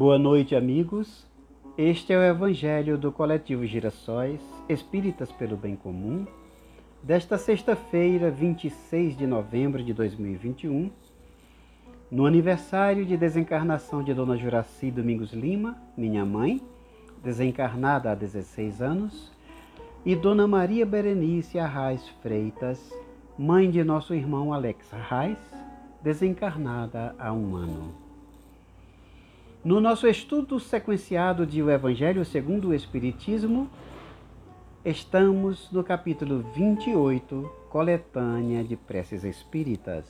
Boa noite, amigos. Este é o Evangelho do Coletivo Girassóis Espíritas pelo Bem Comum, desta sexta-feira, 26 de novembro de 2021, no aniversário de desencarnação de Dona Juraci Domingos Lima, minha mãe, desencarnada há 16 anos, e Dona Maria Berenice Arraes Freitas, mãe de nosso irmão Alex Arraes, desencarnada há um ano. No nosso estudo sequenciado de O Evangelho segundo o Espiritismo, estamos no capítulo 28, Coletânea de Preces Espíritas.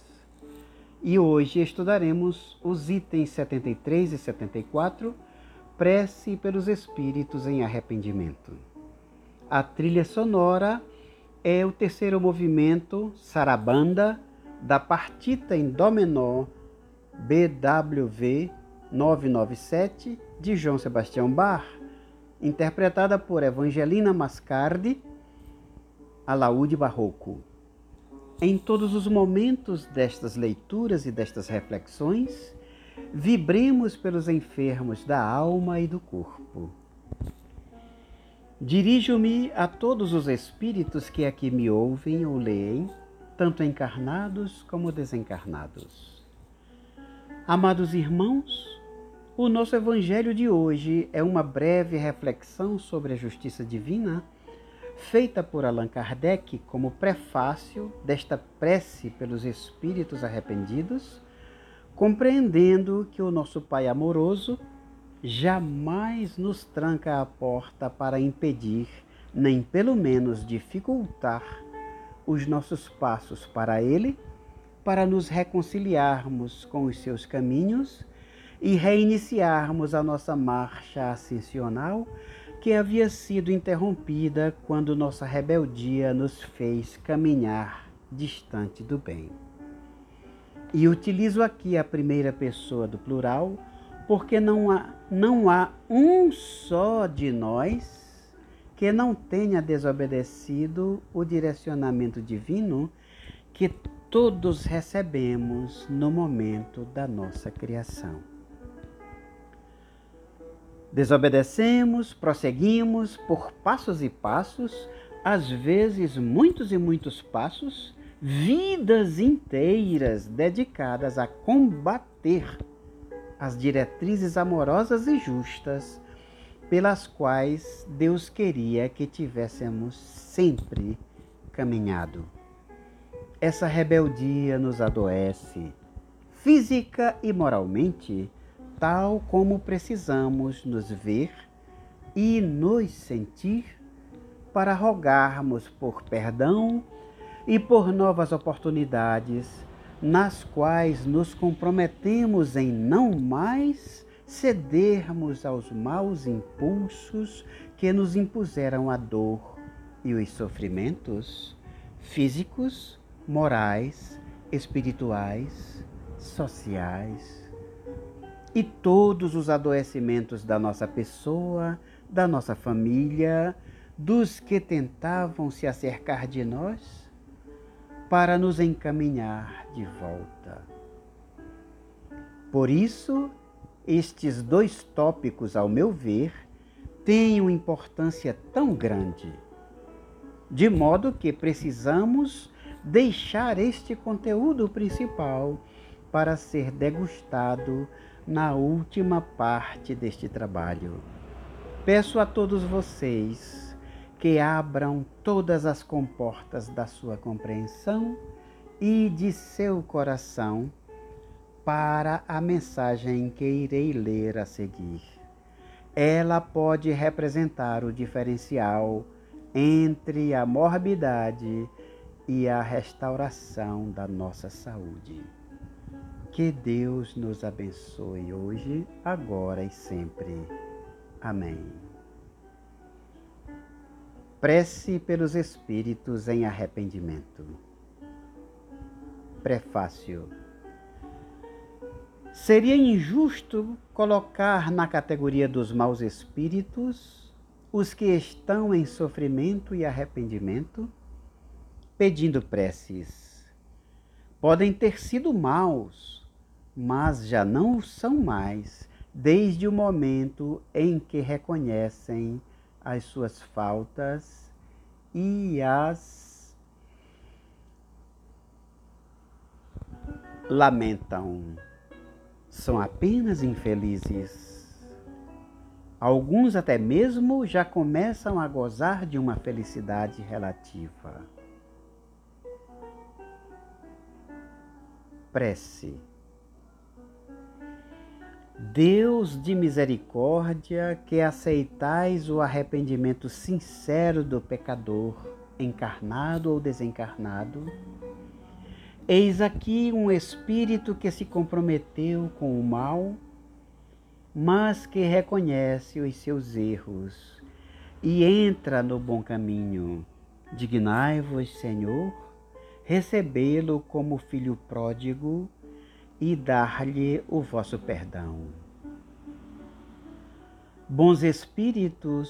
E hoje estudaremos os itens 73 e 74, Prece pelos Espíritos em Arrependimento. A trilha sonora é o terceiro movimento, Sarabanda, da partita em Dó menor, BWV 997 de João Sebastião Bach, interpretada por Evangelina Mascardi, alaúde barroco. Em todos os momentos destas leituras e destas reflexões, vibremos pelos enfermos da alma e do corpo. Dirijo-me a todos os espíritos que aqui me ouvem ou leem, tanto encarnados como desencarnados. Amados irmãos, o nosso evangelho de hoje é uma breve reflexão sobre a justiça divina, feita por Allan Kardec como prefácio desta prece pelos espíritos arrependidos, compreendendo que o nosso Pai amoroso jamais nos tranca a porta para impedir, nem pelo menos dificultar, os nossos passos para Ele, para nos reconciliarmos com os seus caminhos e reiniciarmos a nossa marcha ascensional que havia sido interrompida quando nossa rebeldia nos fez caminhar distante do bem. E utilizo aqui a primeira pessoa do plural porque não há, não há um só de nós que não tenha desobedecido o direcionamento divino que todos recebemos no momento da nossa criação. Desobedecemos, prosseguimos por passos e passos, às vezes muitos e muitos passos, vidas inteiras dedicadas a combater as diretrizes amorosas e justas pelas quais Deus queria que tivéssemos sempre caminhado. Essa rebeldia nos adoece, física e moralmente, tal como precisamos nos ver e nos sentir para rogarmos por perdão e por novas oportunidades, nas quais nos comprometemos em não mais cedermos aos maus impulsos que nos impuseram a dor e os sofrimentos físicos, morais, espirituais, sociais e todos os adoecimentos da nossa pessoa, da nossa família, dos que tentavam se acercar de nós, para nos encaminhar de volta. Por isso, estes dois tópicos, ao meu ver, têm uma importância tão grande, de modo que precisamos deixar este conteúdo principal para ser degustado na última parte deste trabalho. Peço a todos vocês que abram todas as comportas da sua compreensão e de seu coração para a mensagem que irei ler a seguir. Ela pode representar o diferencial entre a morbidade e a restauração da nossa saúde. Que Deus nos abençoe hoje, agora e sempre. Amém. Prece pelos Espíritos em arrependimento. Prefácio. Seria injusto colocar na categoria dos maus espíritos os que estão em sofrimento e arrependimento, pedindo preces. Podem ter sido maus, mas já não o são mais, desde o momento em que reconhecem as suas faltas e as lamentam. São apenas infelizes. Alguns até mesmo já começam a gozar de uma felicidade relativa. Prece. Deus de misericórdia, que aceitais o arrependimento sincero do pecador, encarnado ou desencarnado, eis aqui um espírito que se comprometeu com o mal, mas que reconhece os seus erros e entra no bom caminho. Dignai-vos, Senhor, recebê-lo como filho pródigo e dar-lhe o vosso perdão. Bons Espíritos,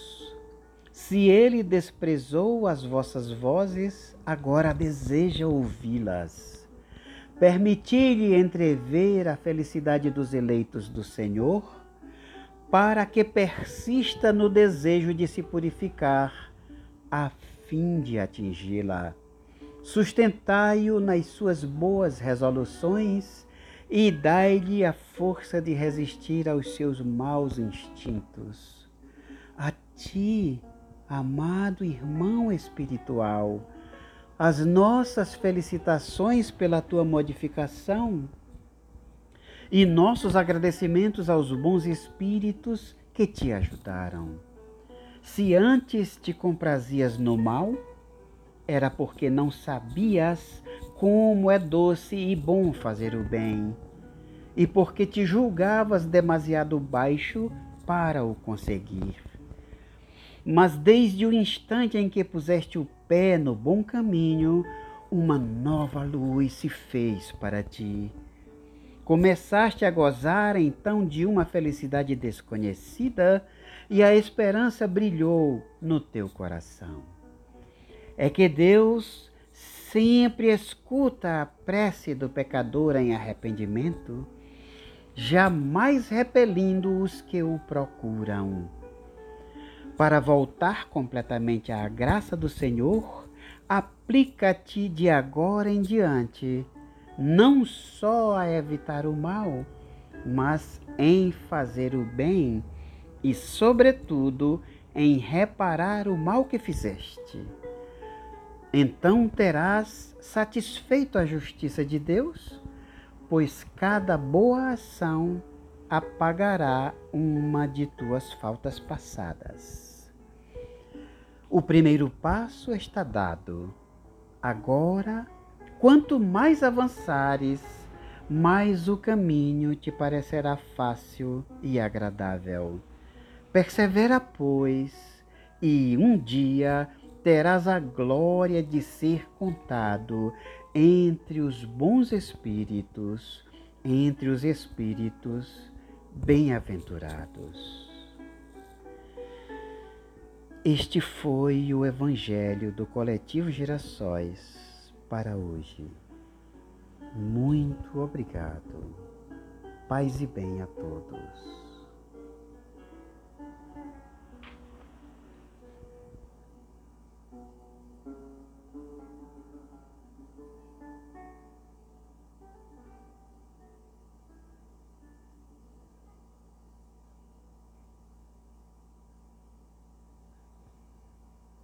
se ele desprezou as vossas vozes, agora deseja ouvi-las. Permiti-lhe entrever a felicidade dos eleitos do Senhor, para que persista no desejo de se purificar, a fim de atingi-la. Sustentai-o nas suas boas resoluções e dai-lhe a força de resistir aos seus maus instintos. A ti, amado irmão espiritual, as nossas felicitações pela tua modificação e nossos agradecimentos aos bons espíritos que te ajudaram. Se antes te comprazias no mal, era porque não sabias como é doce e bom fazer o bem, e porque te julgavas demasiado baixo para o conseguir. Mas desde o instante em que puseste o pé no bom caminho, uma nova luz se fez para ti. Começaste a gozar então de uma felicidade desconhecida e a esperança brilhou no teu coração. É que Deus sempre escuta a prece do pecador em arrependimento, jamais repelindo os que o procuram. Para voltar completamente à graça do Senhor, aplica-te de agora em diante, não só a evitar o mal, mas em fazer o bem e, sobretudo, em reparar o mal que fizeste. Então terás satisfeito a justiça de Deus, pois cada boa ação apagará uma de tuas faltas passadas. O primeiro passo está dado. Agora, quanto mais avançares, mais o caminho te parecerá fácil e agradável. Persevera, pois, e um dia terás a glória de ser contado entre os bons espíritos, entre os espíritos bem-aventurados. Este foi o Evangelho do Coletivo Girassóis para hoje. Muito obrigado. Paz e bem a todos.